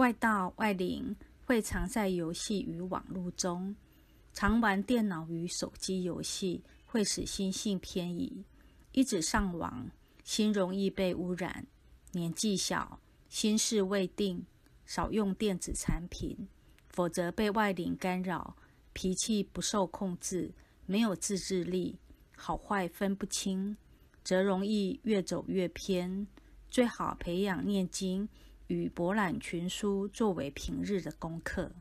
外道外灵会藏在游戏与网络中，常玩电脑与手机游戏，会使心性偏移。一直上网，心容易被污染。年纪小，心事未定，少用电子产品，否则被外灵干扰，脾气不受控制，没有自制力，好坏分不清，则容易越走越偏。最好培养念经与博览群书作为平日的功课。